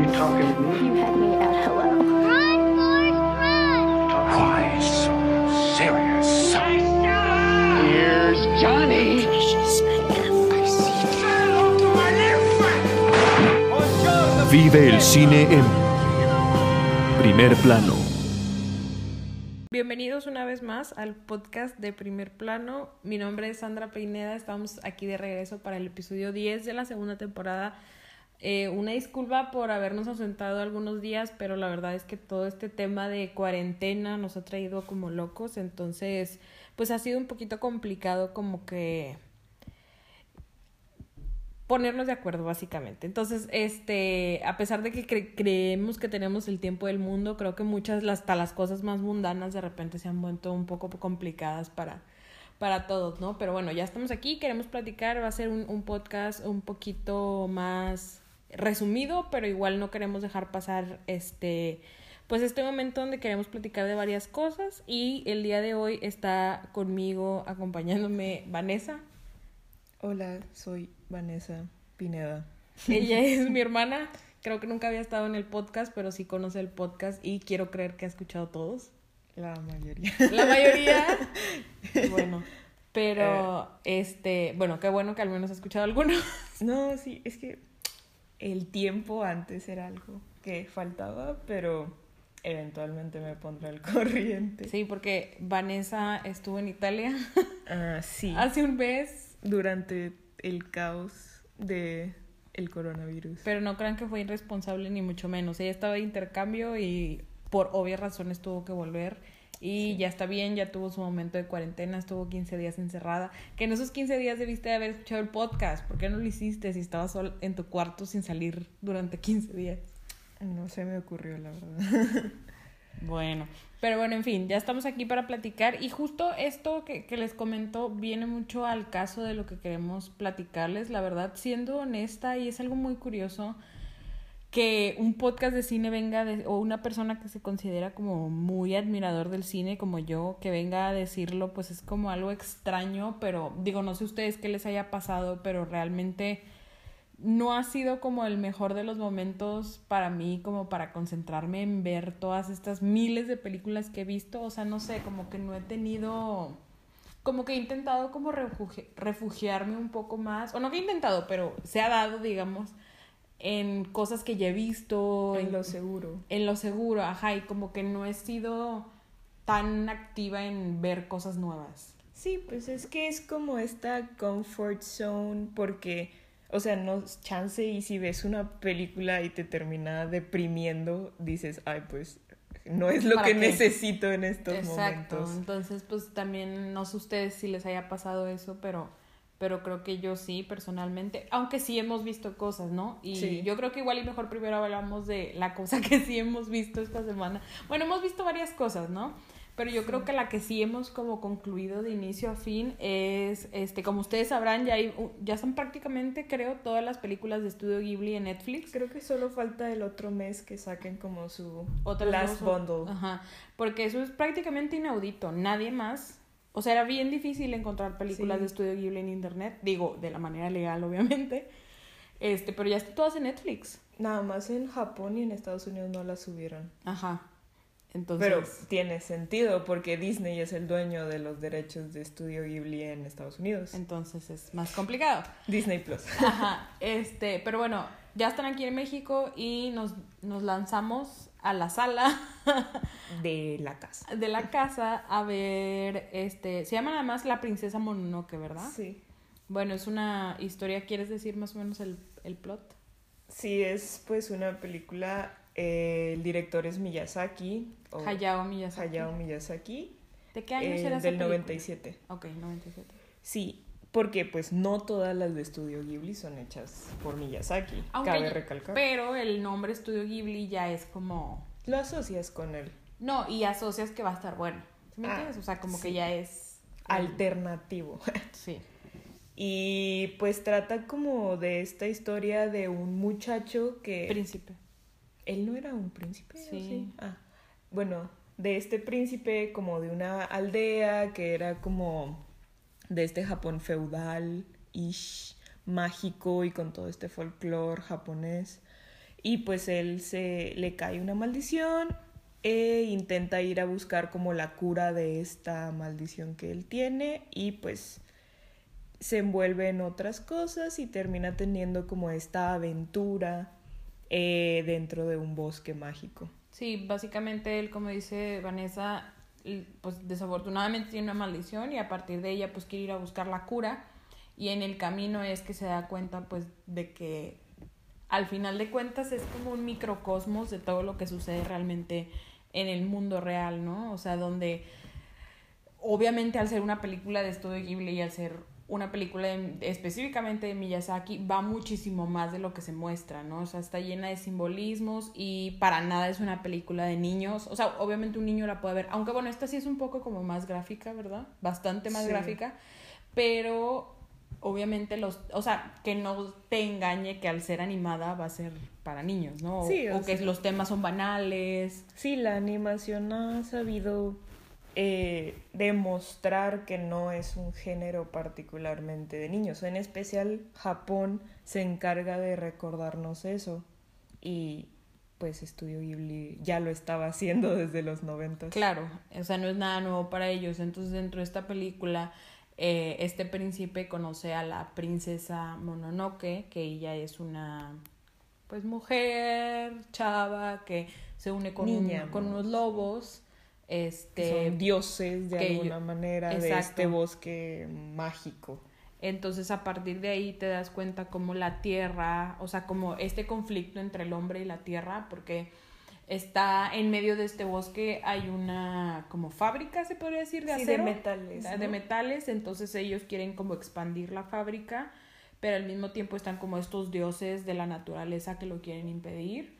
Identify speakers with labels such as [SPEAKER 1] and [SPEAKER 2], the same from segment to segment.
[SPEAKER 1] You talking to me?
[SPEAKER 2] You had me at hello.
[SPEAKER 3] Run, Forrest, run!
[SPEAKER 4] Why so serious?
[SPEAKER 1] Here's Johnny.
[SPEAKER 5] Vive el cine en primer plano.
[SPEAKER 6] Bienvenidos una vez más al podcast de Primer Plano. Mi nombre es Sandra Peineda. Estamos aquí de regreso para el episodio 10 de la segunda temporada. Eh, una disculpa por habernos ausentado algunos días, pero la verdad es que todo este tema de cuarentena nos ha traído como locos. Entonces, pues ha sido un poquito complicado como que ponernos de acuerdo básicamente. Entonces, este, a pesar de que cre- creemos que tenemos el tiempo del mundo, creo que muchas hasta las cosas más mundanas de repente se han vuelto un poco complicadas para para todos, ¿no? Pero bueno, ya estamos aquí, queremos platicar, va a ser un podcast un poquito más resumido, pero igual no queremos dejar pasar este pues este momento donde queremos platicar de varias cosas y el día de hoy está conmigo acompañándome Vanessa.
[SPEAKER 7] Hola, soy Vanessa Pineda.
[SPEAKER 6] Ella es mi hermana. Creo que nunca había estado en el podcast, pero sí conoce el podcast y quiero creer que ha escuchado todos.
[SPEAKER 7] La mayoría.
[SPEAKER 6] La mayoría. Bueno, pero este, bueno, qué bueno que al menos ha escuchado alguno.
[SPEAKER 7] No, sí, es que el tiempo antes era algo que faltaba, pero eventualmente me pondré al corriente.
[SPEAKER 6] Sí, porque Vanessa estuvo en Italia
[SPEAKER 7] Ah, sí.
[SPEAKER 6] hace un mes,
[SPEAKER 7] Durante el caos de el coronavirus.
[SPEAKER 6] pero no crean que fue irresponsable ni mucho menos. Ella estaba de intercambio y por obvias razones tuvo que volver. Y ya está bien, ya tuvo su momento de cuarentena, estuvo 15 días encerrada. Que en esos 15 días debiste de haber escuchado el podcast. ¿Por qué no lo hiciste si estabas sol en tu cuarto sin salir durante 15 días?
[SPEAKER 7] No se me ocurrió, la verdad.
[SPEAKER 6] Bueno, pero bueno, en fin, ya estamos aquí para platicar y justo esto que, que les comento viene mucho al caso de lo que queremos platicarles, la verdad, siendo honesta y es algo muy curioso que un podcast de cine venga de, o una persona que se considera como muy admirador del cine como yo, que venga a decirlo, pues es como algo extraño, pero digo, no sé ustedes qué les haya pasado, pero realmente no ha sido como el mejor de los momentos para mí, como para concentrarme en ver todas estas miles de películas que he visto. O sea, no sé, como que no he tenido, como que he intentado como refugi- refugiarme un poco más, o no que he intentado, pero se ha dado, digamos, en cosas que ya he visto,
[SPEAKER 7] En lo seguro.
[SPEAKER 6] en lo seguro, ajá, y como que no he sido tan activa en ver cosas nuevas.
[SPEAKER 7] Sí, pues es que es como esta comfort zone porque, o sea, no chance y si ves una película y te termina deprimiendo, dices, ay, pues no es lo
[SPEAKER 6] ¿Para
[SPEAKER 7] que
[SPEAKER 6] qué?
[SPEAKER 7] necesito en estos
[SPEAKER 6] Exacto,
[SPEAKER 7] momentos.
[SPEAKER 6] entonces pues también no sé ustedes si les haya pasado eso, pero pero creo que yo sí personalmente, aunque sí hemos visto cosas, ¿no? Y
[SPEAKER 7] Sí.
[SPEAKER 6] yo creo que igual y mejor primero hablamos de la cosa que sí hemos visto esta semana. Bueno, hemos visto varias cosas, ¿no? Pero yo creo que la que sí hemos como concluido de inicio a fin es, este, como ustedes sabrán, ya hay, ya son prácticamente, creo, todas las películas de Estudio Ghibli en Netflix.
[SPEAKER 7] Creo que solo falta el otro mes que saquen como su
[SPEAKER 6] Otras
[SPEAKER 7] last bundle.
[SPEAKER 6] Ajá, porque eso es prácticamente inaudito. Nadie más. O sea, era bien difícil encontrar películas
[SPEAKER 7] Sí.
[SPEAKER 6] de estudio Ghibli en internet. Digo, de la manera legal, obviamente. Este, pero ya están todas en Netflix.
[SPEAKER 7] Nada más en Japón y en Estados Unidos no la subieron.
[SPEAKER 6] Ajá. Entonces.
[SPEAKER 7] Pero tiene sentido porque Disney es el dueño de los derechos de Estudio Ghibli en Estados Unidos.
[SPEAKER 6] Entonces es más complicado.
[SPEAKER 7] Disney Plus.
[SPEAKER 6] Ajá. Este, pero bueno, ya están aquí en México y nos, nos lanzamos a la sala
[SPEAKER 7] de la casa.
[SPEAKER 6] de la casa a ver. Este. Se llama nada más La Princesa Mononoke, ¿verdad?
[SPEAKER 7] Sí.
[SPEAKER 6] Bueno, es una historia, ¿quieres decir más o menos el, el plot?
[SPEAKER 7] Sí, es pues una película. eh, el director es Miyazaki. o
[SPEAKER 6] Hayao Miyazaki.
[SPEAKER 7] Hayao Miyazaki.
[SPEAKER 6] ¿De qué año
[SPEAKER 7] eh,
[SPEAKER 6] será
[SPEAKER 7] del
[SPEAKER 6] película?
[SPEAKER 7] 97.
[SPEAKER 6] Ok, 97.
[SPEAKER 7] Sí, porque pues no todas las de Estudio Ghibli son hechas por Miyazaki.
[SPEAKER 6] Aunque
[SPEAKER 7] cabe recalcar.
[SPEAKER 6] Pero el nombre Estudio Ghibli ya es como...
[SPEAKER 7] Lo asocias con él.
[SPEAKER 6] No, y asocias que va a estar bueno. ¿Sí me
[SPEAKER 7] Ah,
[SPEAKER 6] entiendes? O sea, como que
[SPEAKER 7] sí.
[SPEAKER 6] ya es...
[SPEAKER 7] Alternativo.
[SPEAKER 6] Sí.
[SPEAKER 7] Y pues trata como de esta historia de un muchacho que...
[SPEAKER 6] Príncipe.
[SPEAKER 7] Él no era un príncipe. ¿o
[SPEAKER 6] Sí.
[SPEAKER 7] Ah, bueno, de este príncipe como de una aldea que era como de este Japón feudal, ish, mágico y con todo este folclore japonés. y pues él se le cae una maldición e intenta ir a buscar como la cura de esta maldición que él tiene y pues se envuelve en otras cosas y termina teniendo como esta aventura eh, dentro de un bosque mágico.
[SPEAKER 6] Sí, básicamente él, como dice Vanessa, pues desafortunadamente tiene una maldición y a partir de ella pues quiere ir a buscar la cura y en el camino es que se da cuenta pues de que al final de cuentas es como un microcosmos de todo lo que sucede realmente en el mundo real, ¿no? O sea, donde obviamente al ser una película de estudio Ghibli y al ser una película de- específicamente de Miyazaki va muchísimo más de lo que se muestra, ¿no? O sea, está llena de simbolismos y para nada es una película de niños. O sea, obviamente un niño la puede ver, aunque bueno, esta sí es un poco como más gráfica, ¿verdad? Bastante más
[SPEAKER 7] Sí.
[SPEAKER 6] gráfica, pero obviamente los, o sea, que no te engañe que al ser animada va a ser para niños, ¿no? O,
[SPEAKER 7] Sí, o
[SPEAKER 6] o que los temas son banales.
[SPEAKER 7] Sí, la animación ha sabido eh, demostrar que no es un género particularmente de niños. En especial Japón se encarga de recordarnos eso y pues Estudio Ghibli ya lo estaba haciendo desde los noventas.
[SPEAKER 6] Claro, o sea, no es nada nuevo para ellos. Entonces, dentro de esta película, eh, este príncipe conoce a la princesa Mononoke, que ella es una, pues, mujer, chava, que se une con, un-
[SPEAKER 7] Niña,
[SPEAKER 6] con
[SPEAKER 7] ¿no?
[SPEAKER 6] unos lobos. Este,
[SPEAKER 7] son dioses de
[SPEAKER 6] que
[SPEAKER 7] alguna
[SPEAKER 6] yo-
[SPEAKER 7] manera de este bosque mágico.
[SPEAKER 6] Entonces a partir de ahí te das cuenta como la tierra, o sea, como este conflicto entre el hombre y la tierra, porque está en medio de este bosque hay una como fábrica, se podría decir, de
[SPEAKER 7] Sí, de
[SPEAKER 6] acero.
[SPEAKER 7] metales,
[SPEAKER 6] De
[SPEAKER 7] ¿no?
[SPEAKER 6] metales, entonces ellos quieren como expandir la fábrica, pero al mismo tiempo están como estos dioses de la naturaleza que lo quieren impedir.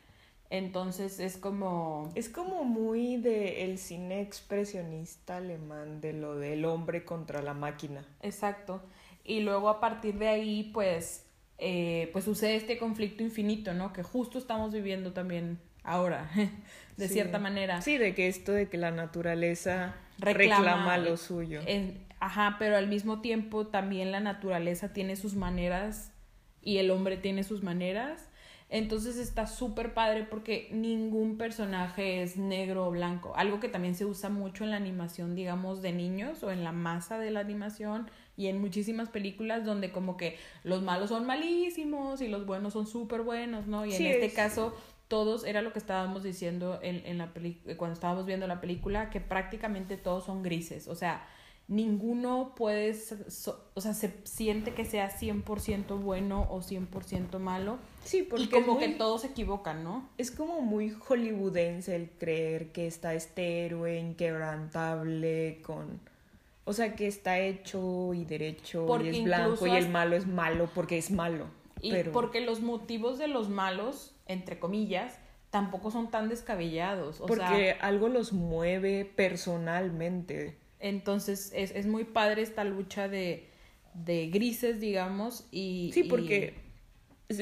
[SPEAKER 6] Entonces es como...
[SPEAKER 7] Es como muy de el cine expresionista alemán, de lo del hombre contra la máquina.
[SPEAKER 6] Exacto. Y luego a partir de ahí, pues, eh, pues sucede este conflicto infinito, ¿no? Que justo estamos viviendo también ahora, de
[SPEAKER 7] Sí.
[SPEAKER 6] cierta manera.
[SPEAKER 7] Sí, de que esto de que la naturaleza
[SPEAKER 6] Reclama-
[SPEAKER 7] reclama, lo suyo.
[SPEAKER 6] En- ajá, pero al mismo tiempo también la naturaleza tiene sus maneras y el hombre tiene sus maneras. Entonces está súper padre porque ningún personaje es negro o blanco. Algo que también se usa mucho en la animación, digamos, de niños o en la masa de la animación y en muchísimas películas donde como que los malos son malísimos y los buenos son súper buenos, ¿no? Y
[SPEAKER 7] Sí,
[SPEAKER 6] en este
[SPEAKER 7] es-
[SPEAKER 6] caso todos, era lo que estábamos diciendo en, en la peli- cuando estábamos viendo la película, que prácticamente todos son grises. O sea, ninguno puede, so- o sea, se siente que sea 100% bueno o 100% malo.
[SPEAKER 7] Sí, porque
[SPEAKER 6] Y como que todos se equivocan, ¿no?
[SPEAKER 7] Es como muy hollywoodense el creer que está este héroe inquebrantable con... O sea, que está hecho y derecho
[SPEAKER 6] Porque
[SPEAKER 7] y es blanco y el malo es malo porque es malo.
[SPEAKER 6] Y
[SPEAKER 7] pero...
[SPEAKER 6] porque los motivos de los malos, entre comillas, tampoco son tan descabellados. O
[SPEAKER 7] porque
[SPEAKER 6] sea,
[SPEAKER 7] algo los mueve personalmente.
[SPEAKER 6] Entonces es, es muy padre esta lucha de, de grises, digamos, y...
[SPEAKER 7] Sí, porque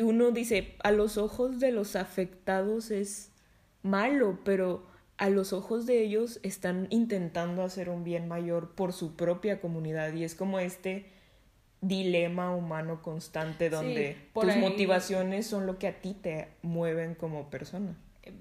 [SPEAKER 7] uno dice, a los ojos de los afectados es malo, pero a los ojos de ellos están intentando hacer un bien mayor por su propia comunidad y es como este dilema humano constante donde tus
[SPEAKER 6] ahí-
[SPEAKER 7] motivaciones son lo que a ti te mueven como persona.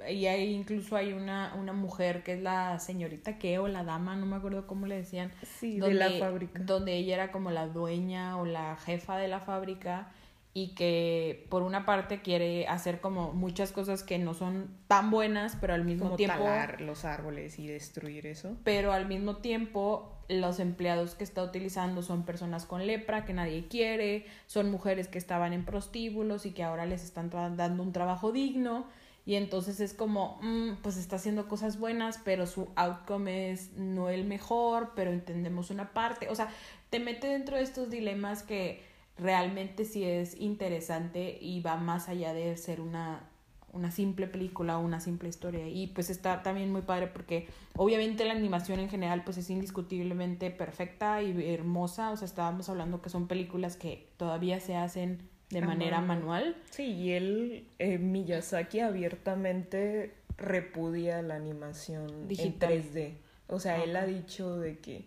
[SPEAKER 6] Y hay, incluso hay una, una mujer que es la señorita que o la dama, no me acuerdo cómo le decían.
[SPEAKER 7] Sí, de la fábrica.
[SPEAKER 6] Donde ella era como la dueña o la jefa de la fábrica y que por una parte quiere hacer como muchas cosas que no son tan buenas, pero al mismo
[SPEAKER 7] Como
[SPEAKER 6] tiempo
[SPEAKER 7] talar los árboles y destruir eso.
[SPEAKER 6] pero al mismo tiempo los empleados que está utilizando son personas con lepra que nadie quiere, son mujeres que estaban en prostíbulos y que ahora les están dando un trabajo digno y entonces es como, mm, pues está haciendo cosas buenas, pero su outcome es no el mejor, pero entendemos una parte, o sea, te mete dentro de estos dilemas que realmente sí es interesante y va más allá de ser una una simple película o una simple historia. Y pues está también muy padre porque obviamente la animación en general pues es indiscutiblemente perfecta y hermosa, o sea, estábamos hablando que son películas que todavía se hacen de manera manual.
[SPEAKER 7] Sí, y él, eh, Miyazaki, abiertamente repudia la animación
[SPEAKER 6] Digital.
[SPEAKER 7] en 3D. O sea, él ha dicho de que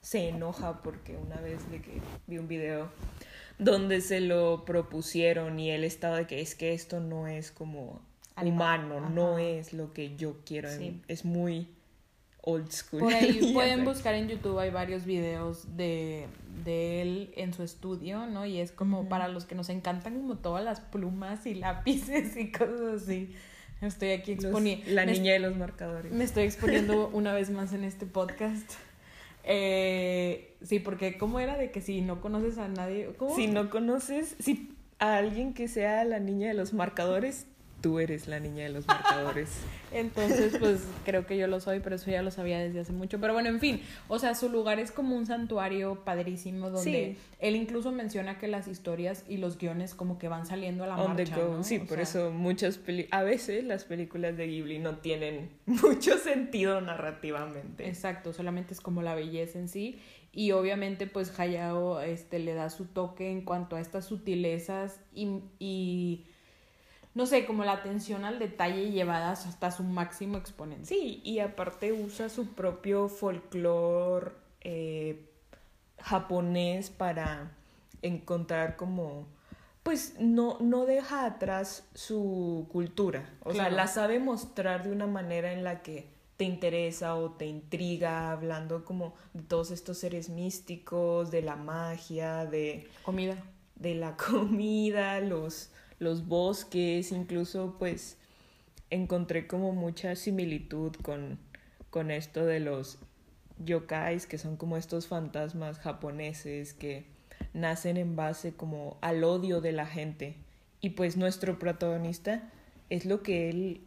[SPEAKER 7] se enoja porque una vez de que vi un video donde se lo propusieron y él estaba de que es que esto no es como
[SPEAKER 6] Animal,
[SPEAKER 7] humano, no es lo que yo quiero,
[SPEAKER 6] Sí.
[SPEAKER 7] es muy old school.
[SPEAKER 6] Por ahí pueden buscar en YouTube, hay varios videos de, de él en su estudio, ¿no? Y es como para los que nos encantan como todas las plumas y lápices y cosas así. Estoy aquí exponiendo.
[SPEAKER 7] la niña de los marcadores.
[SPEAKER 6] Me estoy exponiendo una vez más en este podcast. Eh, sí, porque ¿cómo era de que si no conoces a nadie? ¿cómo?
[SPEAKER 7] Si no conoces, si a alguien que sea la niña de los marcadores, tú eres la niña de los marcadores.
[SPEAKER 6] Entonces, pues creo que yo lo soy, pero eso ya lo sabía desde hace mucho. Pero bueno, en fin, o sea, su lugar es como un santuario padrísimo donde
[SPEAKER 7] Sí.
[SPEAKER 6] él incluso menciona que las historias y los guiones como que van saliendo a la
[SPEAKER 7] On the
[SPEAKER 6] marcha,
[SPEAKER 7] go.
[SPEAKER 6] ¿no?
[SPEAKER 7] Sí,
[SPEAKER 6] O
[SPEAKER 7] por
[SPEAKER 6] sea,
[SPEAKER 7] eso muchas peli a veces las películas de Ghibli no tienen mucho sentido narrativamente.
[SPEAKER 6] Exacto, solamente es como la belleza en sí. Y obviamente, pues Hayao este, le da su toque en cuanto a estas sutilezas y, y no sé, como la atención al detalle llevadas hasta su máximo exponente.
[SPEAKER 7] Sí, y aparte usa su propio folclore eh, japonés para encontrar como pues no, no deja atrás su cultura. O
[SPEAKER 6] Claro.
[SPEAKER 7] sea, la sabe mostrar de una manera en la que te interesa o te intriga, hablando como de todos estos seres místicos, de la magia, de,
[SPEAKER 6] Comida.
[SPEAKER 7] de la comida, los, los bosques, incluso pues encontré como mucha similitud con, con esto de los yokais, que son como estos fantasmas japoneses que nacen en base como al odio de la gente. Y pues nuestro protagonista es lo que él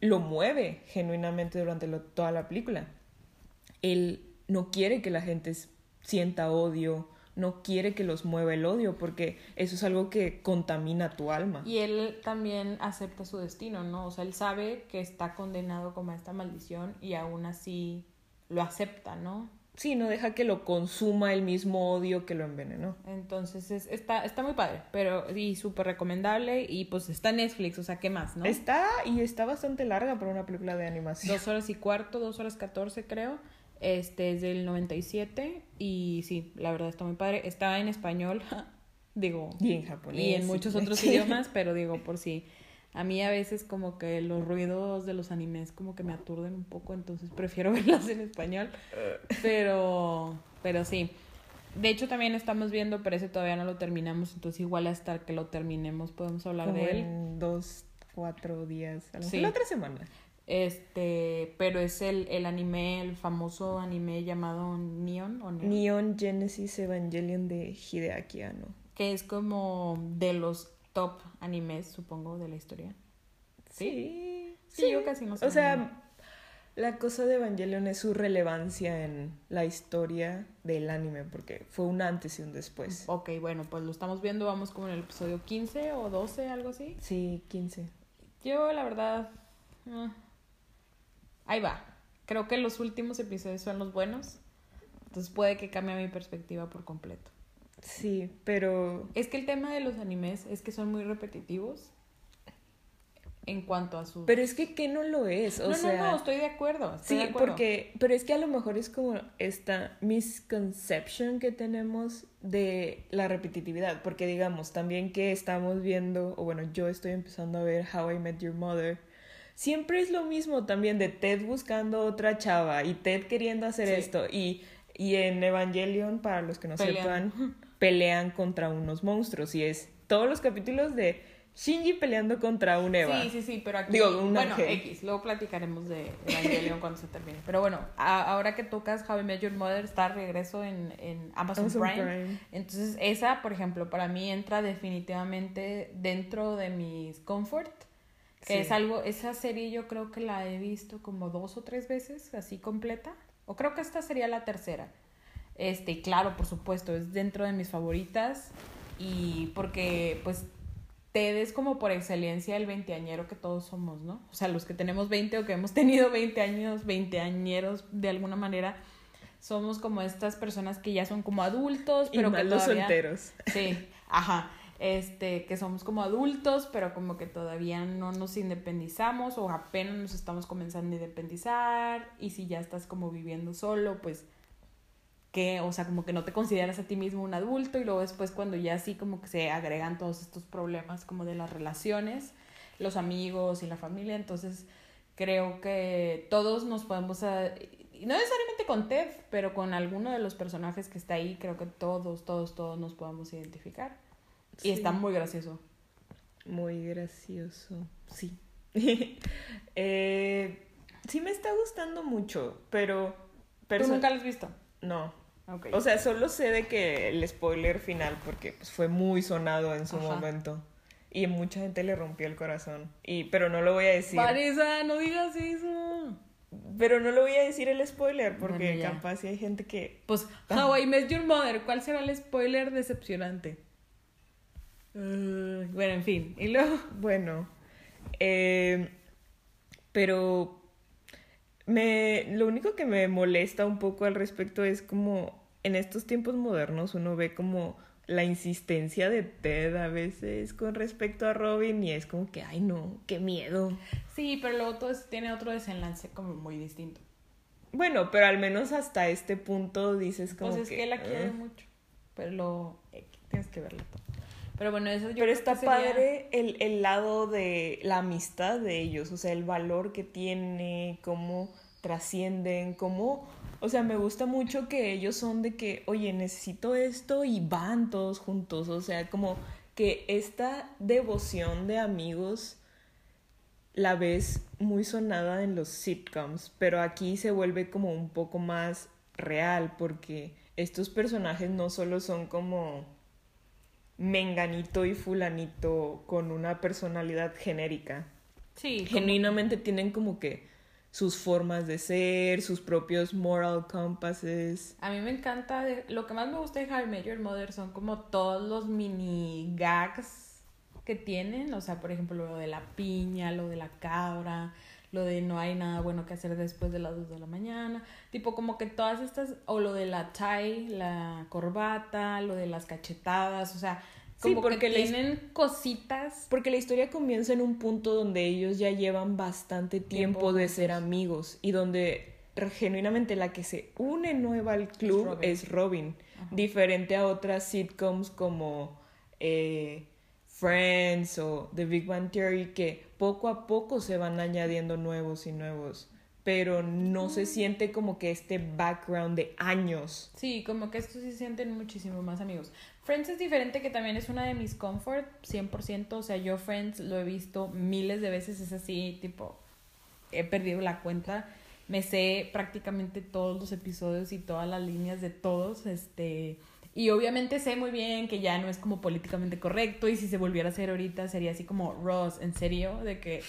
[SPEAKER 7] lo mueve genuinamente durante toda la película. Él no quiere que la gente sienta odio, no quiere que los mueva el odio, porque eso es algo que contamina tu alma.
[SPEAKER 6] Y él también acepta su destino, ¿no? O sea, él sabe que está condenado como a esta maldición y aún así lo acepta, ¿no?
[SPEAKER 7] Sí, no deja que lo consuma el mismo odio que lo envenenó.
[SPEAKER 6] Entonces es- está, está muy padre, pero y súper recomendable y pues está en Netflix, o sea, ¿qué más, no?
[SPEAKER 7] Está y está bastante larga para una película de animación.
[SPEAKER 6] Dos horas y cuarto, dos horas catorce creo. Este es del 97 y sí, la verdad está muy padre. Está en español, digo,
[SPEAKER 7] Y en japonés.
[SPEAKER 6] y en muchos otros idiomas, pero digo, por si a mí a veces como que los ruidos de los animes como que me aturden un poco, entonces prefiero verlas en español. Pero, pero sí. De hecho también estamos viendo, pero ese todavía no lo terminamos, entonces igual hasta que lo terminemos podemos hablar
[SPEAKER 7] Como
[SPEAKER 6] de él.
[SPEAKER 7] en dos, cuatro días. A lo mejor
[SPEAKER 6] Sí.
[SPEAKER 7] la otra semana.
[SPEAKER 6] Este, pero es el, el anime, el famoso anime llamado Neon, ¿o Neon?
[SPEAKER 7] Neon Genesis Evangelion de Hideaki Anno.
[SPEAKER 6] que es como de los top animes, supongo, de la historia.
[SPEAKER 7] Sí.
[SPEAKER 6] Sí, yo casi no sé
[SPEAKER 7] O sea, la cosa de Evangelion es su relevancia en la historia del anime, porque fue un antes y un después.
[SPEAKER 6] Ok, bueno, pues lo estamos viendo, vamos como en el episodio 15 o 12, algo así.
[SPEAKER 7] Sí, 15.
[SPEAKER 6] Yo, la verdad, eh, ahí va. Creo que los últimos episodios son los buenos, entonces puede que cambie mi perspectiva por completo.
[SPEAKER 7] Sí, pero
[SPEAKER 6] Es que el tema de los animes es que son muy repetitivos en cuanto a sus...
[SPEAKER 7] pero es que ¿qué no lo es? O
[SPEAKER 6] no,
[SPEAKER 7] sea,
[SPEAKER 6] no, no, estoy de acuerdo. estoy
[SPEAKER 7] Sí,
[SPEAKER 6] de acuerdo.
[SPEAKER 7] porque, pero es que a lo mejor es como esta misconception que tenemos de la repetitividad, porque digamos, también que estamos viendo, o bueno, yo estoy empezando a ver How I Met Your Mother, siempre es lo mismo también de Ted buscando otra chava y Ted queriendo hacer
[SPEAKER 6] Sí.
[SPEAKER 7] esto, y, y en Evangelion, para los que no
[SPEAKER 6] Pelean.
[SPEAKER 7] sepan, pelean contra unos monstruos, y es todos los capítulos de Shinji peleando contra un Eva.
[SPEAKER 6] Sí, sí, sí, pero aquí.
[SPEAKER 7] Digo, un
[SPEAKER 6] bueno,
[SPEAKER 7] ángel.
[SPEAKER 6] X, luego platicaremos de Evangelion cuando se termine. Pero bueno, a- ahora que tocas How I Met Your Mother, está a regreso en, en Amazon,
[SPEAKER 7] Amazon
[SPEAKER 6] Prime.
[SPEAKER 7] Prime.
[SPEAKER 6] Entonces, esa, por ejemplo, para mí entra definitivamente dentro de mis comfort. Que
[SPEAKER 7] Sí.
[SPEAKER 6] es algo, esa serie yo creo que la he visto como dos o tres veces, así completa. O creo que esta sería la tercera. Este, y claro, por supuesto, es dentro de mis favoritas. Y porque, pues, Ted es como por excelencia el veinteañero que todos somos, ¿no? O sea, los que tenemos 20 o que hemos tenido 20 años, veinteañeros de alguna manera, somos como estas personas que ya son como adultos,
[SPEAKER 7] Y
[SPEAKER 6] pero
[SPEAKER 7] más
[SPEAKER 6] que
[SPEAKER 7] los
[SPEAKER 6] todavía...
[SPEAKER 7] solteros.
[SPEAKER 6] Sí, ajá. Este, que somos como adultos, pero como que todavía no nos independizamos o apenas nos estamos comenzando a independizar. Y si ya estás como viviendo solo, pues que, o sea, como que no te consideras a ti mismo un adulto y luego después cuando ya así como que se agregan todos estos problemas como de las relaciones, los amigos y la familia, entonces creo que todos nos podemos, a- no necesariamente con Ted, pero con alguno de los personajes que está ahí, creo que todos, todos, todos nos podemos identificar. Y está muy gracioso.
[SPEAKER 7] Muy gracioso, sí. Eh, sí me está gustando mucho, pero...
[SPEAKER 6] ¿Tú
[SPEAKER 7] perso-
[SPEAKER 6] nunca lo has visto?
[SPEAKER 7] No.
[SPEAKER 6] Ok.
[SPEAKER 7] O sea, solo sé de que el spoiler final, porque pues, fue muy sonado en su
[SPEAKER 6] Ajá.
[SPEAKER 7] momento. Y mucha gente le rompió el corazón. Y, pero no lo voy a decir.
[SPEAKER 6] Vanessa, no digas eso.
[SPEAKER 7] Pero no lo voy a decir el spoiler, porque
[SPEAKER 6] Bueno,
[SPEAKER 7] capaz si hay gente que...
[SPEAKER 6] Pues,
[SPEAKER 7] Ah.
[SPEAKER 6] How I Met Your Mother, ¿cuál será el spoiler decepcionante? Uh, bueno, en fin. Y luego.
[SPEAKER 7] Bueno, eh, pero me, lo único que me molesta un poco al respecto es como en estos tiempos modernos uno ve como la insistencia de Ted a veces con respecto a Robin y es como que, ay no, qué miedo.
[SPEAKER 6] Sí, pero luego todo eso tiene otro desenlace como muy distinto.
[SPEAKER 7] Bueno, pero al menos hasta este punto dices como
[SPEAKER 6] Pues es que, la quiere
[SPEAKER 7] "Ah".
[SPEAKER 6] mucho. Pero lo. eh, tienes que verlo todo. Pero bueno, eso yo
[SPEAKER 7] Pero
[SPEAKER 6] creo
[SPEAKER 7] está
[SPEAKER 6] que sería-
[SPEAKER 7] padre el, el lado de la amistad de ellos, o sea, el valor que tiene, cómo trascienden, cómo... O sea, me gusta mucho que ellos son de que, oye, necesito esto y van todos juntos, o sea, como que esta devoción de amigos la ves muy sonada en los sitcoms, pero aquí se vuelve como un poco más real porque estos personajes no solo son como menganito y fulanito con una personalidad genérica.
[SPEAKER 6] Sí, como-
[SPEAKER 7] Genuinamente tienen como que sus formas de ser, sus propios moral compasses.
[SPEAKER 6] A mí me encanta, de- lo que más me gusta de Met Your Mother son como todos los mini gags que tienen, o sea, por ejemplo, lo de la piña, lo de la cabra, lo de no hay nada bueno que hacer después de las 2 de la mañana, tipo como que todas estas, o lo de la tie, la corbata, lo de las cachetadas, o sea,
[SPEAKER 7] Sí,
[SPEAKER 6] como
[SPEAKER 7] porque
[SPEAKER 6] que
[SPEAKER 7] les-
[SPEAKER 6] tienen cositas.
[SPEAKER 7] Porque la historia comienza en un punto donde ellos ya llevan bastante tiempo,
[SPEAKER 6] Tiempo
[SPEAKER 7] de ser amigos y donde genuinamente la que se une nueva al club
[SPEAKER 6] Robin.
[SPEAKER 7] es Robin, diferente a otras sitcoms como eh, Friends o The Big Bang Theory que poco a poco se van añadiendo nuevos y nuevos, pero no se siente como que este background de años.
[SPEAKER 6] Sí, como que estos sí se sienten muchísimo más amigos. Friends es diferente, que también es una de mis comfort, 100%. O sea, yo Friends lo he visto miles de veces, es así, tipo, he perdido la cuenta. Me sé prácticamente todos los episodios y todas las líneas de todos, este... Y obviamente sé muy bien que ya no es como políticamente correcto y si se volviera a hacer ahorita sería así como Ross, en serio, de que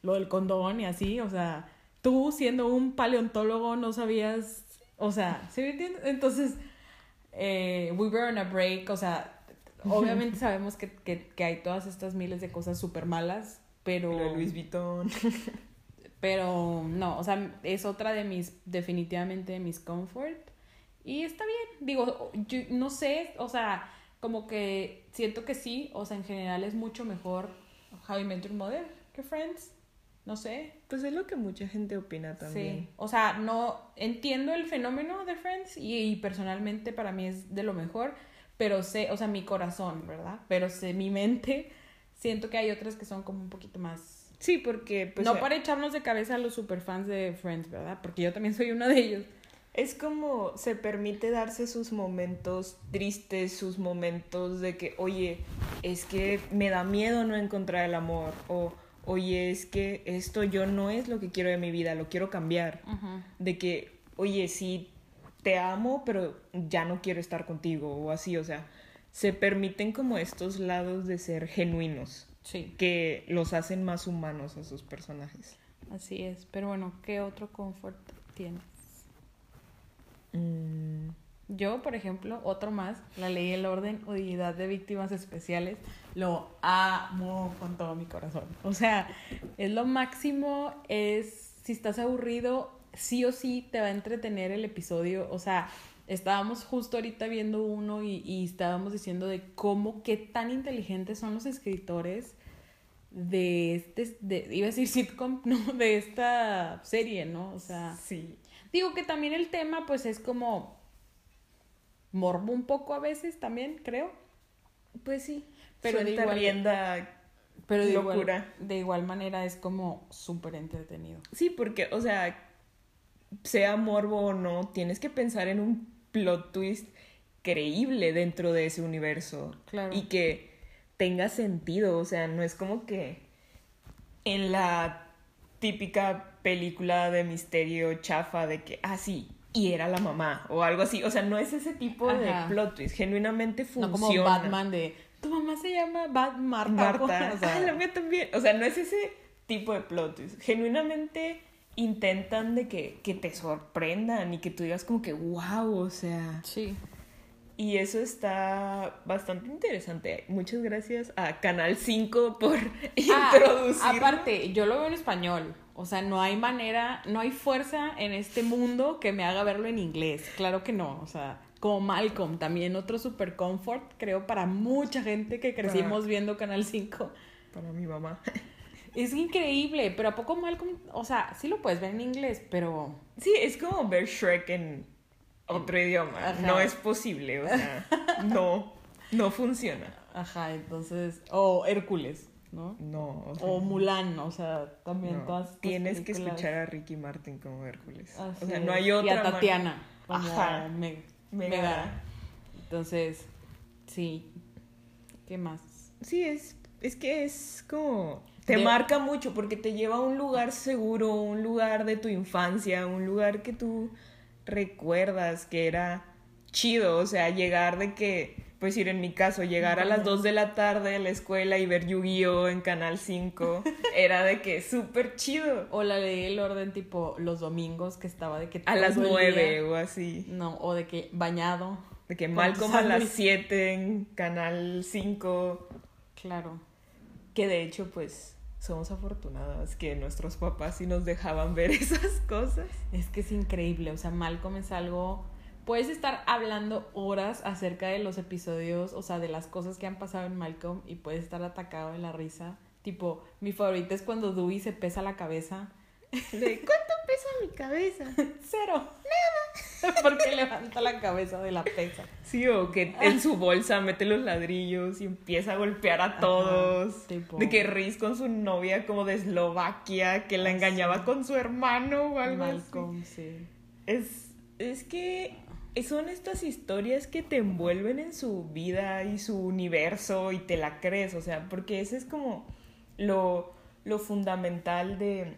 [SPEAKER 6] lo del condón y así, o sea, tú siendo un paleontólogo no sabías, o sea, ¿sí me entiendes? Entonces, eh, we were on a break, o sea, obviamente sabemos que, que, que hay todas estas miles de cosas súper malas, pero...
[SPEAKER 7] Louis Vuitton.
[SPEAKER 6] Pero no, o sea, es otra de mis, definitivamente de mis comfort. Y está bien, digo, yo no sé, o sea, como que siento que sí, o sea, en general es mucho mejor How I Met Your Mother que Friends, no sé.
[SPEAKER 7] Pues es lo que mucha gente opina
[SPEAKER 6] Sí,
[SPEAKER 7] también.
[SPEAKER 6] o sea, no entiendo el fenómeno de Friends y, y personalmente para mí es de lo mejor, pero sé, o sea, mi corazón, ¿verdad? Pero sé, mi mente, siento que hay otras que son como un poquito más
[SPEAKER 7] Sí, porque pues
[SPEAKER 6] no
[SPEAKER 7] eh,
[SPEAKER 6] para echarnos de cabeza a los superfans de Friends, ¿verdad? Porque yo también soy una de ellos.
[SPEAKER 7] Es como se permite darse sus momentos tristes, sus momentos de que, oye, es que me da miedo no encontrar el amor, o oye, es que esto yo no es lo que quiero de mi vida, lo quiero cambiar. De que, oye, sí, te amo, pero ya no quiero estar contigo, o así, o sea, se permiten como estos lados de ser genuinos,
[SPEAKER 6] Sí,
[SPEAKER 7] que los hacen más humanos a sus personajes.
[SPEAKER 6] así es. Pero bueno, ¿qué otro confort tienes?
[SPEAKER 7] Mm,
[SPEAKER 6] Yo, por ejemplo, otro más, la ley y el orden, unidad de víctimas especiales, lo amo con todo mi corazón. O sea, es lo máximo, es, si estás aburrido, sí o sí te va a entretener el episodio. O sea, estábamos justo ahorita viendo uno y, y estábamos diciendo de cómo, qué tan inteligentes son los escritores de este, de, iba a decir sitcom, no, de esta serie, ¿no? O sea,
[SPEAKER 7] sí.
[SPEAKER 6] Digo que también el tema, pues es como. morbo un poco a veces también, creo.
[SPEAKER 7] Pues sí.
[SPEAKER 6] Pero de igual-
[SPEAKER 7] rienda
[SPEAKER 6] Pero de
[SPEAKER 7] Locura.
[SPEAKER 6] igual, de igual manera es como súper entretenido.
[SPEAKER 7] Sí, porque, o sea, sea morbo o no, tienes que pensar en un plot twist creíble dentro de ese universo.
[SPEAKER 6] Claro.
[SPEAKER 7] Y que tenga sentido, o sea, no es como que en la típica película de misterio chafa de que, ah, sí, y era la mamá o algo así. O sea, no es ese tipo
[SPEAKER 6] Ajá.
[SPEAKER 7] de plot twist, genuinamente
[SPEAKER 6] No
[SPEAKER 7] funciona.
[SPEAKER 6] como Batman de, tu mamá se llama Bat Marta.
[SPEAKER 7] Marta.
[SPEAKER 6] O sea,
[SPEAKER 7] ah, la mía también. O sea, no es ese tipo de plot twist. Genuinamente intentan de que, que te sorprendan y que tú digas como que wow, o sea.
[SPEAKER 6] Sí.
[SPEAKER 7] Y eso está bastante interesante. Muchas gracias a Canal 5 por
[SPEAKER 6] Ah,
[SPEAKER 7] introducir.
[SPEAKER 6] aparte, yo lo veo en español. O sea, no hay manera, no hay fuerza en este mundo que me haga verlo en inglés. Claro que no. O sea, como Malcolm, también otro super comfort, creo, para mucha gente que crecimos
[SPEAKER 7] Para-
[SPEAKER 6] viendo Canal 5.
[SPEAKER 7] Para mi mamá.
[SPEAKER 6] Es increíble, pero ¿a poco Malcolm? O sea, sí lo puedes ver en inglés, pero
[SPEAKER 7] Sí, es como ver Shrek en otro idioma.
[SPEAKER 6] Ajá.
[SPEAKER 7] No es posible, o sea, no, no funciona.
[SPEAKER 6] Ajá, entonces. O Hércules, ¿no?
[SPEAKER 7] No, o sea,
[SPEAKER 6] O Mulan, o sea, también
[SPEAKER 7] no.
[SPEAKER 6] todas
[SPEAKER 7] Tienes que escuchar a Ricky Martin como Hércules.
[SPEAKER 6] Así
[SPEAKER 7] o sea, no hay
[SPEAKER 6] Y
[SPEAKER 7] otra
[SPEAKER 6] a
[SPEAKER 7] manera.
[SPEAKER 6] Tatiana,
[SPEAKER 7] Ajá.
[SPEAKER 6] Me-
[SPEAKER 7] Megara.
[SPEAKER 6] Megara. Entonces, sí. ¿Qué más?
[SPEAKER 7] Sí, es, es que es como... Te
[SPEAKER 6] De-
[SPEAKER 7] marca mucho porque te lleva a un lugar seguro, un lugar de tu infancia, un lugar que tú recuerdas que era chido, o sea, llegar de que, pues ir en mi caso, llegar a las 2 de la tarde a la escuela y ver Yu-Gi-Oh en Canal 5, era de que súper chido.
[SPEAKER 6] O la leí el orden tipo los domingos que estaba de que
[SPEAKER 7] A las
[SPEAKER 6] todo el
[SPEAKER 7] 9
[SPEAKER 6] día-
[SPEAKER 7] o así.
[SPEAKER 6] No, o de que bañado.
[SPEAKER 7] De que
[SPEAKER 6] Con
[SPEAKER 7] Malcolm
[SPEAKER 6] tu
[SPEAKER 7] a las
[SPEAKER 6] sándwich.
[SPEAKER 7] 7 en Canal 5.
[SPEAKER 6] Claro.
[SPEAKER 7] Que de hecho, pues, somos afortunadas que nuestros papás sí nos dejaban ver esas cosas.
[SPEAKER 6] Es que es increíble, o sea, Malcolm es algo... Puedes estar hablando horas acerca de los episodios, o sea, de las cosas que han pasado en Malcolm y puedes estar atacado de la risa. Tipo, mi favorita es cuando Dewey se pesa la cabeza.
[SPEAKER 7] De, ¿cuánto pesa mi cabeza?
[SPEAKER 6] Cero. Nada. Porque levanta la cabeza de la pesa.
[SPEAKER 7] Sí, o que en su bolsa mete los ladrillos y empieza a golpear a todos.
[SPEAKER 6] tipo-
[SPEAKER 7] De que Riz con su novia como de Eslovaquia, que la
[SPEAKER 6] Ah,
[SPEAKER 7] engañaba
[SPEAKER 6] sí.
[SPEAKER 7] con su hermano o algo así.
[SPEAKER 6] Sí.
[SPEAKER 7] Es, es que son estas historias que te envuelven en su vida y su universo y te la crees, o sea, porque ese es como lo, lo fundamental de,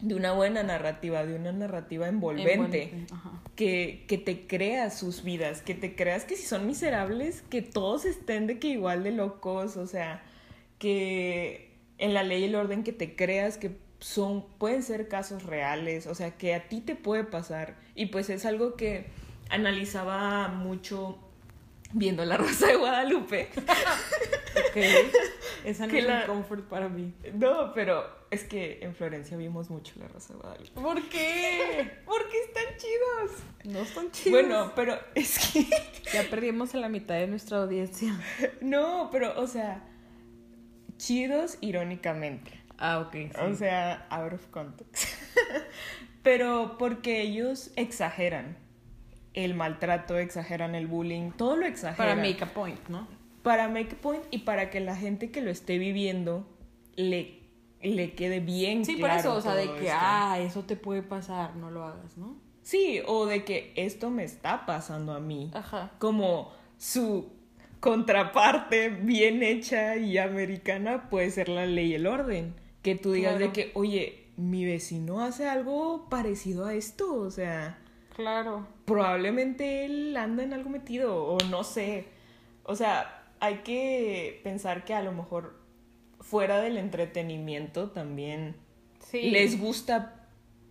[SPEAKER 7] de una buena narrativa, de una narrativa envolvente.
[SPEAKER 6] Envuelve, ajá.
[SPEAKER 7] Que, que te creas sus vidas, que te creas que si son miserables, que todos estén de que igual de locos, o sea, que en la ley y el orden que te creas que son, pueden ser casos reales, o sea, que a ti te puede pasar. Y pues es algo que analizaba mucho viendo La Rosa de Guadalupe.
[SPEAKER 6] Ok. Esa no
[SPEAKER 7] Que
[SPEAKER 6] es
[SPEAKER 7] la-
[SPEAKER 6] un comfort para mí.
[SPEAKER 7] No, pero es que en Florencia vimos mucho La Rosa de Guadalupe.
[SPEAKER 6] ¿Por qué?
[SPEAKER 7] Porque están chidos.
[SPEAKER 6] No están chidos.
[SPEAKER 7] Bueno, pero es que...
[SPEAKER 6] Ya perdimos a la mitad de nuestra audiencia.
[SPEAKER 7] No, pero, o sea, chidos irónicamente.
[SPEAKER 6] Ah, ok. sí.
[SPEAKER 7] O sea, out of context. pero porque ellos exageran el maltrato, exageran el bullying, todo lo exageran.
[SPEAKER 6] para make a point, ¿no?
[SPEAKER 7] Para make point y para que la gente que lo esté viviendo le, le quede bien
[SPEAKER 6] Sí, por
[SPEAKER 7] claro
[SPEAKER 6] eso, o sea, de que,
[SPEAKER 7] esto.
[SPEAKER 6] ah, eso te puede pasar, no lo hagas, ¿no?
[SPEAKER 7] Sí, o de que esto me está pasando a mí.
[SPEAKER 6] Ajá.
[SPEAKER 7] como su contraparte bien hecha y americana puede ser la ley y el orden. Que tú digas
[SPEAKER 6] Claro.
[SPEAKER 7] de que, oye, mi vecino hace algo parecido a esto, o sea,
[SPEAKER 6] Claro.
[SPEAKER 7] probablemente él anda en algo metido o no sé. O sea, hay que pensar que a lo mejor fuera del entretenimiento también
[SPEAKER 6] Sí.
[SPEAKER 7] les gusta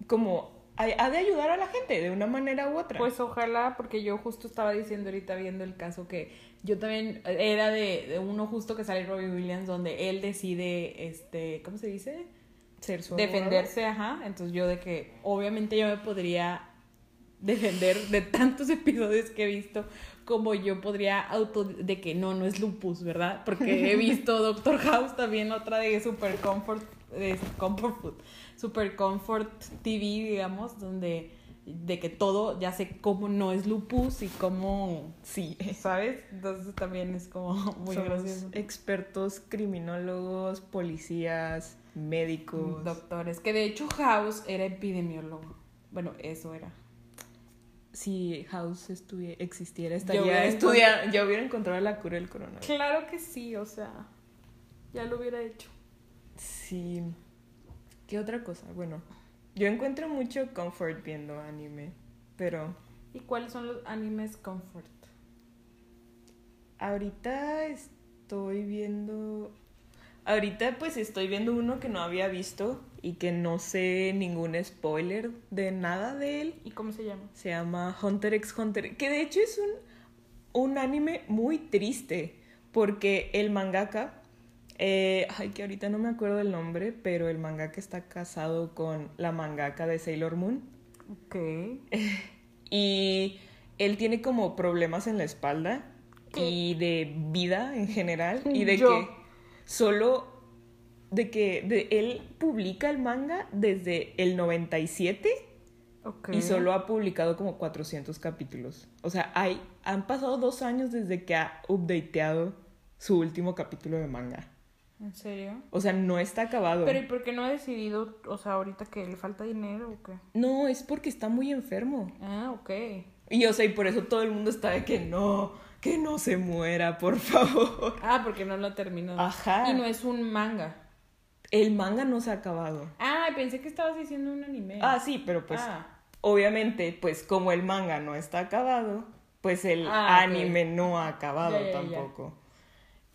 [SPEAKER 7] como ha de ayudar a la gente de una manera u otra.
[SPEAKER 6] Pues ojalá, porque yo justo estaba diciendo ahorita viendo el caso que yo también era de, de uno justo que sale Robbie Williams donde él decide, este, ¿cómo se dice?
[SPEAKER 7] ser su abogado.
[SPEAKER 6] defenderse, ajá. Entonces yo de que obviamente yo me podría defender de tantos episodios que he visto como yo podría auto de que no, no es lupus, ¿verdad? Porque he visto Doctor House también otra de Super Comfort de Comfort Food, Super Comfort TV, digamos, donde de que todo, ya sé cómo no es lupus y cómo,
[SPEAKER 7] Sí.
[SPEAKER 6] ¿sabes? Entonces también es como muy
[SPEAKER 7] Somos
[SPEAKER 6] gracioso.
[SPEAKER 7] expertos criminólogos, policías, médicos.
[SPEAKER 6] Doctores, que de hecho House era epidemiólogo. Bueno, eso era.
[SPEAKER 7] Si House estuvie- existiera,
[SPEAKER 6] hubiera
[SPEAKER 7] estaría estudia- ya hubiera encontrado la cura del coronavirus.
[SPEAKER 6] Claro que sí, o sea, ya lo hubiera hecho.
[SPEAKER 7] Sí. ¿Qué otra cosa? Bueno, yo encuentro mucho comfort viendo anime, pero
[SPEAKER 6] ¿Y cuáles son los animes comfort?
[SPEAKER 7] ahorita estoy viendo... Ahorita pues estoy viendo uno que no había visto y que no sé ningún spoiler de nada de él.
[SPEAKER 6] ¿Y cómo se llama?
[SPEAKER 7] Se llama Hunter x Hunter, que de hecho es un, un anime muy triste, porque el mangaka, eh, ay, que ahorita no me acuerdo el nombre, pero el mangaka está casado con la mangaka de Sailor Moon
[SPEAKER 6] Ok.
[SPEAKER 7] y él tiene como problemas en la espalda
[SPEAKER 6] ¿Qué?
[SPEAKER 7] y de vida en general y de
[SPEAKER 6] Yo.
[SPEAKER 7] que solo de que de- él publica el manga desde el 97
[SPEAKER 6] Ok.
[SPEAKER 7] y solo ha publicado como 400 capítulos. O sea, hay, han pasado dos años desde que ha updateado su último capítulo de manga.
[SPEAKER 6] ¿En serio?
[SPEAKER 7] O sea, no está acabado.
[SPEAKER 6] Pero ¿y por qué no ha decidido, o sea, ahorita que le falta dinero o qué?
[SPEAKER 7] No, es porque está muy enfermo.
[SPEAKER 6] Ah, ok.
[SPEAKER 7] Y o sea, y por eso todo el mundo está de que no, que no se muera, por favor.
[SPEAKER 6] Ah, porque no lo ha terminado.
[SPEAKER 7] Ajá.
[SPEAKER 6] Y no es un manga.
[SPEAKER 7] El manga no se ha acabado.
[SPEAKER 6] Ah, pensé que estabas diciendo un anime.
[SPEAKER 7] Ah, sí, pero pues
[SPEAKER 6] Ah.
[SPEAKER 7] obviamente, pues como el manga no está acabado, pues el
[SPEAKER 6] Ah,
[SPEAKER 7] anime no ha acabado
[SPEAKER 6] Ya, ya, ya.
[SPEAKER 7] tampoco.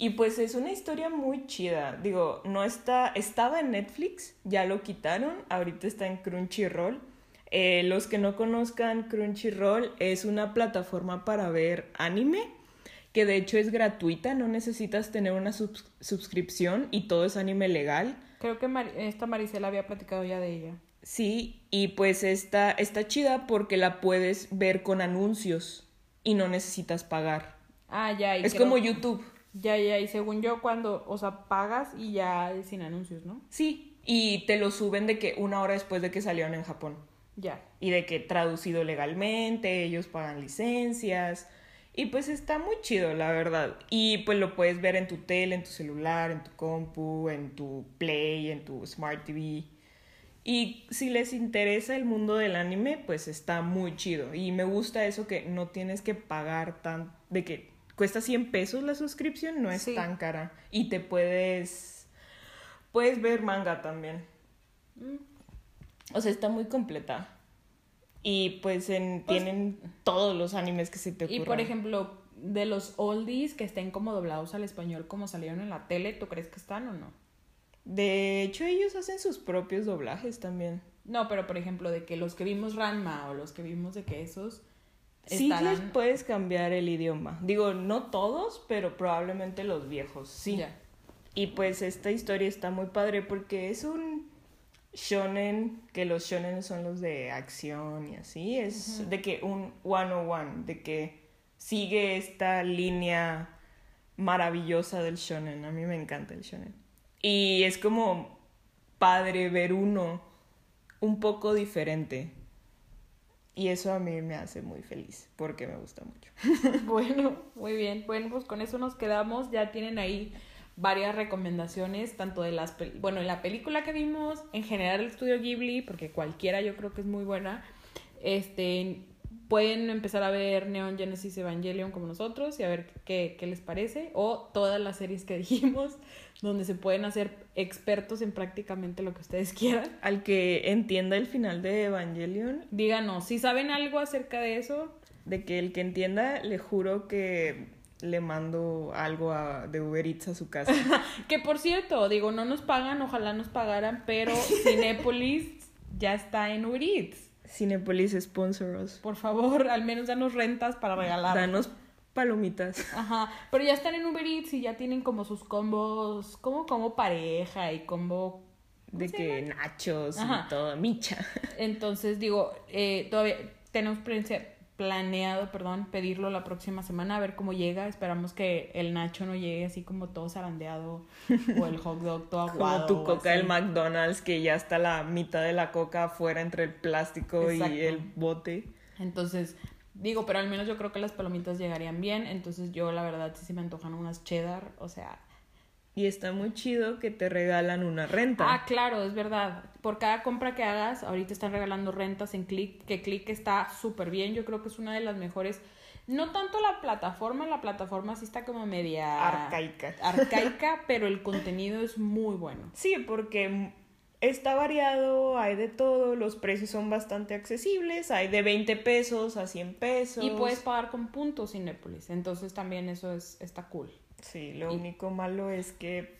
[SPEAKER 7] Y pues es una historia muy chida. Digo, no está, estaba en Netflix, ya lo quitaron, ahorita está en Crunchyroll. Eh, los que no conozcan Crunchyroll es una plataforma para ver anime, que de hecho es gratuita, no necesitas tener una subs- suscripción y todo es anime legal.
[SPEAKER 6] Creo que Mar- esta Maricela había platicado ya de ella.
[SPEAKER 7] Sí, y pues está, está chida porque la puedes ver con anuncios y no necesitas pagar.
[SPEAKER 6] Ah, ya. y
[SPEAKER 7] Es
[SPEAKER 6] creo-
[SPEAKER 7] como YouTube.
[SPEAKER 6] Ya, ya. Y según yo, cuando, o sea, pagas y ya es sin anuncios, ¿no?
[SPEAKER 7] Sí, y te lo suben de que una hora después de que salieron en Japón.
[SPEAKER 6] Ya.
[SPEAKER 7] Y de que traducido legalmente, ellos pagan licencias. Y pues está muy chido, la verdad. Y pues lo puedes ver en tu tele, en tu celular, en tu compu, en tu Play, en tu Smart TV. Y si les interesa el mundo del anime, pues está muy chido. Y me gusta eso que no tienes que pagar tan... De que cuesta 100 pesos la suscripción, no es
[SPEAKER 6] Sí.
[SPEAKER 7] tan cara. Y te puedes... Puedes ver manga también. O sea, está muy completa. Y pues en,
[SPEAKER 6] Pues-
[SPEAKER 7] tienen todos los animes que se te ocurran.
[SPEAKER 6] Y por ejemplo, de los oldies que estén como doblados al español como salieron en la tele, ¿tú crees que están o no?
[SPEAKER 7] De hecho, ellos hacen sus propios doblajes también.
[SPEAKER 6] No, pero por ejemplo, de que los que vimos Ranma o los que vimos de que esos
[SPEAKER 7] Sí les
[SPEAKER 6] estarán...
[SPEAKER 7] puedes cambiar el idioma. Digo, no todos, pero probablemente los viejos, sí. Y pues esta historia está muy padre porque es un shonen, que los shonen son los de acción y así, es de que un one de que sigue esta línea maravillosa del shonen. A mí me encanta el shonen. Y es como padre ver uno un poco diferente. Y eso a mí me hace muy feliz porque me gusta mucho.
[SPEAKER 6] Bueno, muy bien. Bueno, pues con eso nos quedamos. Ya tienen ahí varias recomendaciones, tanto de las, bueno, en la película que vimos, en general el estudio Ghibli, porque cualquiera yo creo que es muy buena. Este, pueden empezar a ver Neon Genesis Evangelion como nosotros y a ver qué, qué les parece. O todas las series que dijimos, donde se pueden hacer expertos en prácticamente lo que ustedes quieran.
[SPEAKER 7] Al que entienda el final de Evangelion,
[SPEAKER 6] Díganos, si saben algo acerca de eso,
[SPEAKER 7] de que el que entienda, le juro que le mando algo a- de Uber Eats a su casa.
[SPEAKER 6] Que por cierto, digo, no nos pagan, ojalá nos pagaran, pero Cinépolis ya está en Uber Eats.
[SPEAKER 7] Cinepolis sponsor us.
[SPEAKER 6] Por favor, al menos danos rentas para regalar.
[SPEAKER 7] Danos palomitas.
[SPEAKER 6] Ajá, pero ya están en Uber Eats y ya tienen como sus combos, como como pareja y combo. ¿cómo
[SPEAKER 7] De que
[SPEAKER 6] llama?
[SPEAKER 7] nachos
[SPEAKER 6] Ajá.
[SPEAKER 7] y todo, micha.
[SPEAKER 6] Entonces digo, eh, todavía tenemos presencia, planeado, perdón, pedirlo la próxima semana a ver cómo llega. Esperamos que el nacho no llegue así como todo zarandeado o el hot dog todo
[SPEAKER 7] Como
[SPEAKER 6] aguado.
[SPEAKER 7] tu
[SPEAKER 6] o
[SPEAKER 7] coca del McDonald's, que ya está la mitad de la coca afuera entre el plástico
[SPEAKER 6] Exacto.
[SPEAKER 7] y el bote.
[SPEAKER 6] Entonces, digo, pero al menos yo creo que las palomitas llegarían bien. Entonces yo la verdad sí se me antojan unas cheddar, o sea...
[SPEAKER 7] Y está muy chido que te regalan una renta.
[SPEAKER 6] Ah, claro, es verdad. Por cada compra que hagas, ahorita están regalando rentas en Click, que Click está súper bien. Yo creo que es una de las mejores. No tanto la plataforma, la plataforma sí está como media...
[SPEAKER 7] Arcaica.
[SPEAKER 6] Arcaica, pero el contenido es muy bueno.
[SPEAKER 7] Sí, porque está variado, hay de todo, los precios son bastante accesibles, hay de 20 pesos a 100 pesos.
[SPEAKER 6] Y puedes pagar con puntos Cinépolis. Entonces también eso es, está cool.
[SPEAKER 7] Sí, lo
[SPEAKER 6] y-
[SPEAKER 7] único malo es que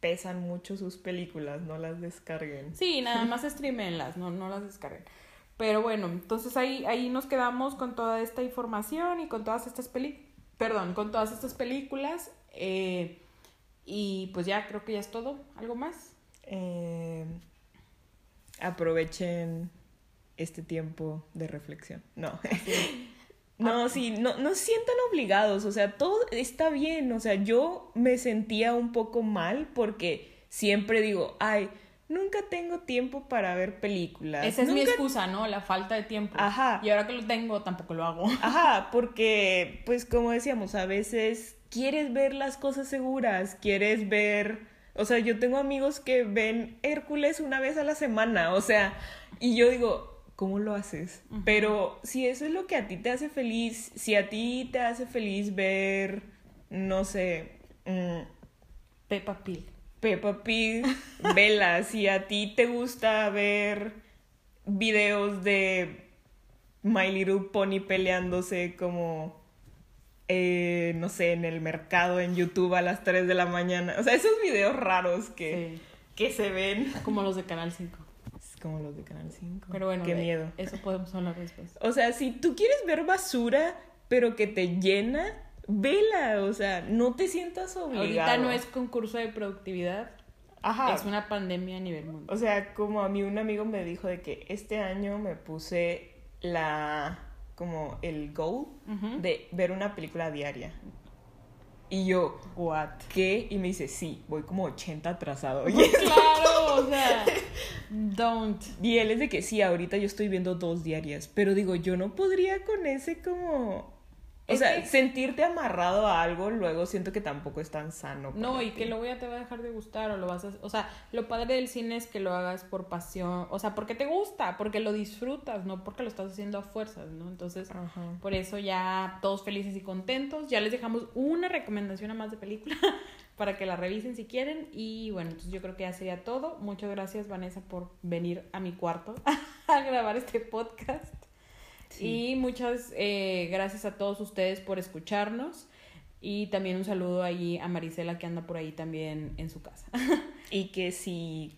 [SPEAKER 7] pesan mucho sus películas, no las descarguen.
[SPEAKER 6] Sí, nada más streamenlas, no, no las descarguen. Pero bueno, entonces ahí, ahí nos quedamos con toda esta información y con todas estas películas. Perdón, con todas estas películas. eh, y pues ya creo que ya es todo. ¿Algo más?
[SPEAKER 7] Eh, aprovechen este tiempo de reflexión. No. No, sí, no, no se sientan obligados, o sea, todo está bien, o sea, yo me sentía un poco mal porque siempre digo, ay, nunca tengo tiempo para ver películas.
[SPEAKER 6] Esa es mi
[SPEAKER 7] nunca
[SPEAKER 6] excusa, ¿no? La falta de tiempo.
[SPEAKER 7] Ajá.
[SPEAKER 6] Y ahora que lo tengo, tampoco lo hago.
[SPEAKER 7] Ajá, porque, pues como decíamos, a veces quieres ver las cosas seguras, quieres ver, o sea, yo tengo amigos que ven Hércules una vez a la semana, o sea, y yo digo, ¿cómo lo haces? Pero si eso es lo que a ti te hace feliz, si a ti te hace feliz ver, no sé, mm,
[SPEAKER 6] Peppa Pig.
[SPEAKER 7] Peppa Pig, vela. Si a ti te gusta ver videos de My Little Pony peleándose como, eh, no sé, en el mercado, en YouTube a las 3 de la mañana. O sea, esos videos raros que,
[SPEAKER 6] Sí.
[SPEAKER 7] que se ven.
[SPEAKER 6] Como los de Canal 5.
[SPEAKER 7] Como los de Canal 5.
[SPEAKER 6] Pero bueno,
[SPEAKER 7] Qué
[SPEAKER 6] de
[SPEAKER 7] miedo.
[SPEAKER 6] Eso podemos hablar después.
[SPEAKER 7] O sea, si tú quieres ver basura, pero que te llena, vela. O sea, no te sientas obligado.
[SPEAKER 6] Ahorita no es concurso de productividad.
[SPEAKER 7] Ajá.
[SPEAKER 6] Es una pandemia a nivel mundial.
[SPEAKER 7] O sea, como a mí un amigo me dijo de que este año me puse la como el goal
[SPEAKER 6] Ujú.
[SPEAKER 7] de ver una película diaria. Y yo,
[SPEAKER 6] What?
[SPEAKER 7] ¿qué? Y me dice, sí, voy como 80 atrasado. Y,
[SPEAKER 6] Claro, o sea, don't.
[SPEAKER 7] y él es de que sí, ahorita yo estoy viendo dos diarias, pero digo, yo no podría con ese como... O
[SPEAKER 6] Es
[SPEAKER 7] sea,
[SPEAKER 6] que-
[SPEAKER 7] sentirte amarrado a algo, luego siento que tampoco es tan sano.
[SPEAKER 6] No, y
[SPEAKER 7] ti.
[SPEAKER 6] que luego ya te va a dejar de gustar o lo vas a... O sea, lo padre del cine es que lo hagas por pasión, o sea, porque te gusta, porque lo disfrutas, no porque lo estás haciendo a fuerzas, ¿no? Entonces,
[SPEAKER 7] Ajá.
[SPEAKER 6] por eso ya todos felices y contentos. Ya les dejamos una recomendación a más de película para que la revisen si quieren. Y bueno, entonces yo creo que ya sería todo. Muchas gracias, Vanessa, por venir a mi cuarto a grabar este podcast. Y muchas eh, gracias a todos ustedes por escucharnos. Y también un saludo ahí a Marisela que anda por ahí también en su casa.
[SPEAKER 7] Y que si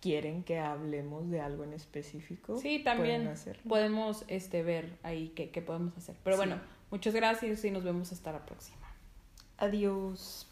[SPEAKER 7] quieren que hablemos de algo en específico,
[SPEAKER 6] Sí, también podemos este, ver ahí qué, qué podemos hacer. Pero
[SPEAKER 7] Sí.
[SPEAKER 6] bueno, muchas gracias y nos vemos hasta la próxima.
[SPEAKER 7] Adiós.